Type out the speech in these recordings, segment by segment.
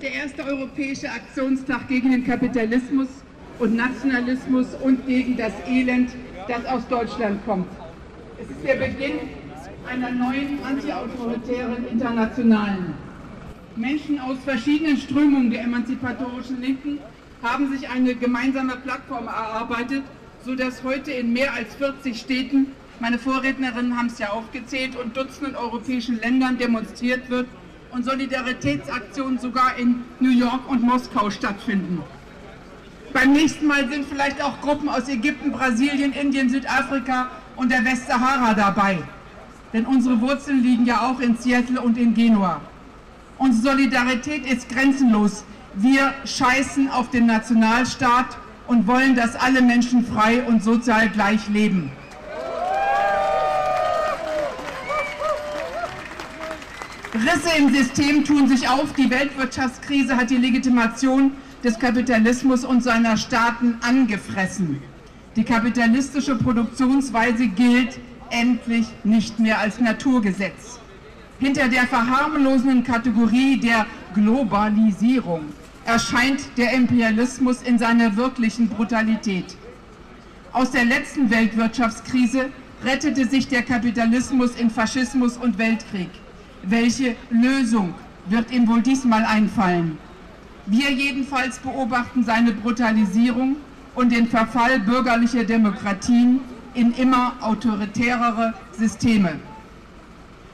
ist der erste europäische Aktionstag gegen den Kapitalismus und Nationalismus und gegen das Elend, das aus Deutschland kommt. Es ist der Beginn einer neuen antiautoritären Internationalen. Menschen aus verschiedenen Strömungen der emanzipatorischen Linken haben sich eine gemeinsame Plattform erarbeitet, sodass heute in mehr als 40 Städten, meine Vorrednerinnen haben es ja aufgezählt, und Dutzenden europäischen Ländern demonstriert wird und Solidaritätsaktionen sogar in New York und Moskau stattfinden. Beim nächsten Mal sind vielleicht auch Gruppen aus Ägypten, Brasilien, Indien, Südafrika und der Westsahara dabei. Denn unsere Wurzeln liegen ja auch in Seattle und in Genua. Unsere Solidarität ist grenzenlos. Wir scheißen auf den Nationalstaat und wollen, dass alle Menschen frei und sozial gleich leben. Risse im System tun sich auf. Die Weltwirtschaftskrise hat die Legitimation des Kapitalismus und seiner Staaten angefressen. Die kapitalistische Produktionsweise gilt endlich nicht mehr als Naturgesetz. Hinter der verharmlosenden Kategorie der Globalisierung erscheint der Imperialismus in seiner wirklichen Brutalität. Aus der letzten Weltwirtschaftskrise rettete sich der Kapitalismus in Faschismus und Weltkrieg. Welche Lösung wird ihm wohl diesmal einfallen? Wir jedenfalls beobachten seine Brutalisierung und den Verfall bürgerlicher Demokratien in immer autoritärere Systeme.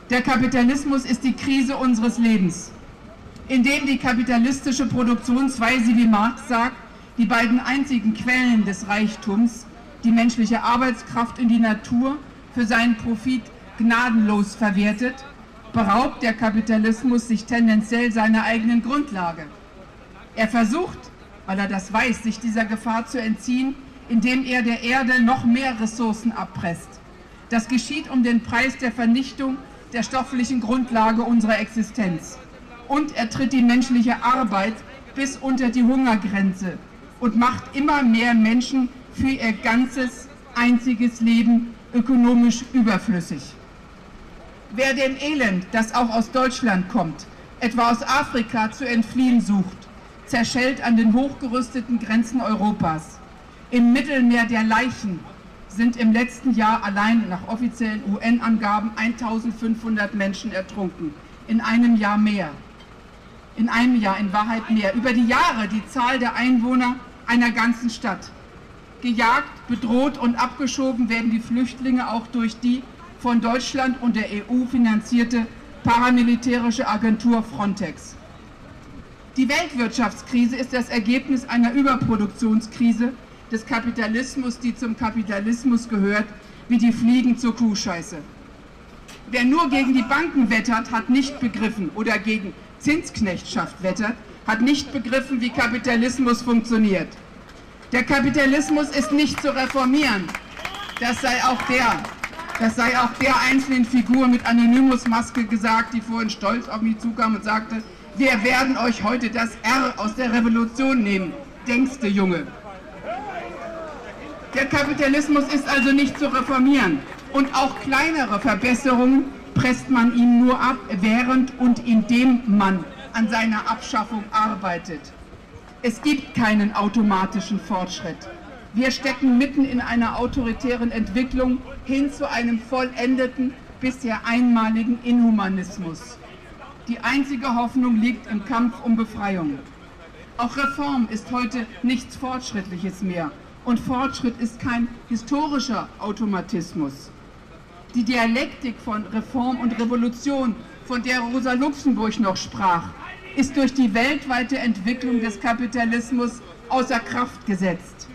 Der Kapitalismus ist die Krise unseres Lebens, indem die kapitalistische Produktionsweise, wie Marx sagt, die beiden einzigen Quellen des Reichtums, die menschliche Arbeitskraft und die Natur, für seinen Profit gnadenlos verwertet beraubt der Kapitalismus sich tendenziell seiner eigenen Grundlage. Er versucht, weil er das weiß, sich dieser Gefahr zu entziehen, indem er der Erde noch mehr Ressourcen abpresst. Das geschieht um den Preis der Vernichtung der stofflichen Grundlage unserer Existenz. Und er tritt die menschliche Arbeit bis unter die Hungergrenze und macht immer mehr Menschen für ihr ganzes, einziges Leben ökonomisch überflüssig. Wer dem Elend, das auch aus Deutschland kommt, etwa aus Afrika zu entfliehen sucht, zerschellt an den hochgerüsteten Grenzen Europas. Im Mittelmeer der Leichen sind im letzten Jahr allein nach offiziellen UN-Angaben 1500 Menschen ertrunken. In einem Jahr mehr. In einem Jahr in Wahrheit mehr. Über die Jahre die Zahl der Einwohner einer ganzen Stadt. Gejagt, bedroht und abgeschoben werden die Flüchtlinge auch durch die von Deutschland und der EU finanzierte paramilitärische Agentur Frontex. Die Weltwirtschaftskrise ist das Ergebnis einer Überproduktionskrise des Kapitalismus, die zum Kapitalismus gehört, wie die Fliegen zur Kuhscheiße. Wer nur gegen die Banken wettert, hat nicht begriffen, oder gegen Zinsknechtschaft wettert, hat nicht begriffen, wie Kapitalismus funktioniert. Der Kapitalismus ist nicht zu reformieren. Das sei auch der das sei auch der einzelnen Figur mit Anonymous-Maske gesagt, die vorhin stolz auf mich zukam und sagte, wir werden euch heute das R aus der Revolution nehmen. Denkste, Junge. Der Kapitalismus ist also nicht zu reformieren. Und auch kleinere Verbesserungen presst man ihm nur ab, während und indem man an seiner Abschaffung arbeitet. Es gibt keinen automatischen Fortschritt. Wir stecken mitten in einer autoritären Entwicklung hin zu einem vollendeten, bisher einmaligen Inhumanismus. Die einzige Hoffnung liegt im Kampf um Befreiung. Auch Reform ist heute nichts Fortschrittliches mehr. Und Fortschritt ist kein historischer Automatismus. Die Dialektik von Reform und Revolution, von der Rosa Luxemburg noch sprach, ist durch die weltweite Entwicklung des Kapitalismus außer Kraft gesetzt.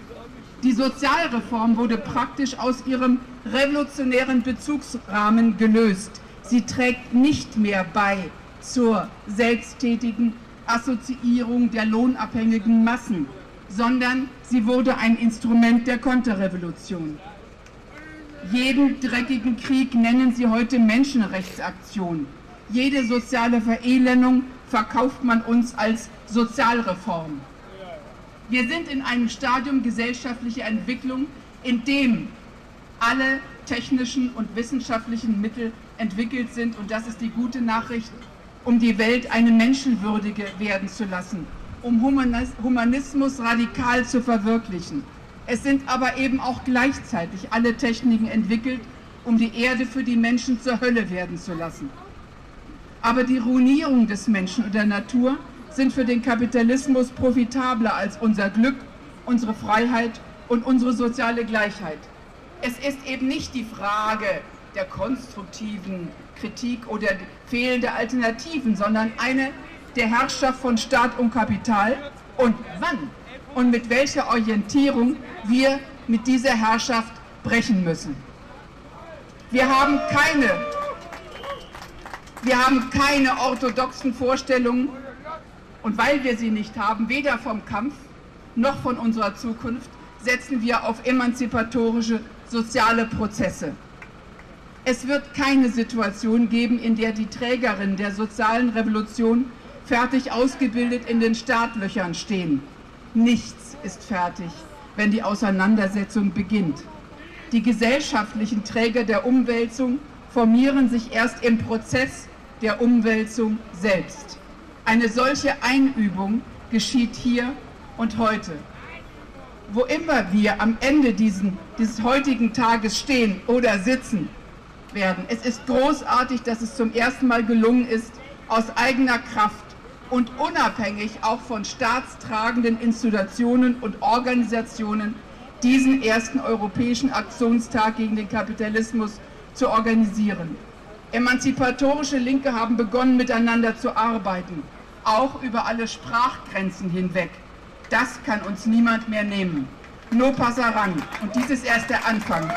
Die Sozialreform wurde praktisch aus ihrem revolutionären Bezugsrahmen gelöst. Sie trägt nicht mehr bei zur selbsttätigen Assoziierung der lohnabhängigen Massen, sondern sie wurde ein Instrument der Konterrevolution. Jeden dreckigen Krieg nennen sie heute Menschenrechtsaktion. Jede soziale Verelendung verkauft man uns als Sozialreform. Wir sind in einem Stadium gesellschaftlicher Entwicklung, in dem alle technischen und wissenschaftlichen Mittel entwickelt sind und das ist die gute Nachricht, um die Welt eine menschenwürdige werden zu lassen, um Humanismus radikal zu verwirklichen. Es sind aber eben auch gleichzeitig alle Techniken entwickelt, um die Erde für die Menschen zur Hölle werden zu lassen. Aber die Ruinierung des Menschen und der Natur sind für den Kapitalismus profitabler als unser Glück, unsere Freiheit und unsere soziale Gleichheit. Es ist eben nicht die Frage der konstruktiven Kritik oder fehlende Alternativen, sondern eine der Herrschaft von Staat und Kapital und wann und mit welcher Orientierung wir mit dieser Herrschaft brechen müssen. Wir haben keine, wir haben keine orthodoxen Vorstellungen und weil wir sie nicht haben, weder vom Kampf noch von unserer Zukunft, setzen wir auf emanzipatorische soziale Prozesse. Es wird keine Situation geben, in der die Trägerinnen der sozialen Revolution fertig ausgebildet in den Startlöchern stehen. Nichts ist fertig, wenn die Auseinandersetzung beginnt. Die gesellschaftlichen Träger der Umwälzung formieren sich erst im Prozess der Umwälzung selbst. Eine solche Einübung geschieht hier und heute. Wo immer wir am Ende diesen, dieses heutigen Tages stehen oder sitzen werden, es ist großartig, dass es zum ersten Mal gelungen ist, aus eigener Kraft und unabhängig auch von staatstragenden Institutionen und Organisationen diesen ersten europäischen Aktionstag gegen den Kapitalismus zu organisieren. Emanzipatorische Linke haben begonnen, miteinander zu arbeiten, auch über alle Sprachgrenzen hinweg. Das kann uns niemand mehr nehmen. No passaran. Und dies ist erst der Anfang.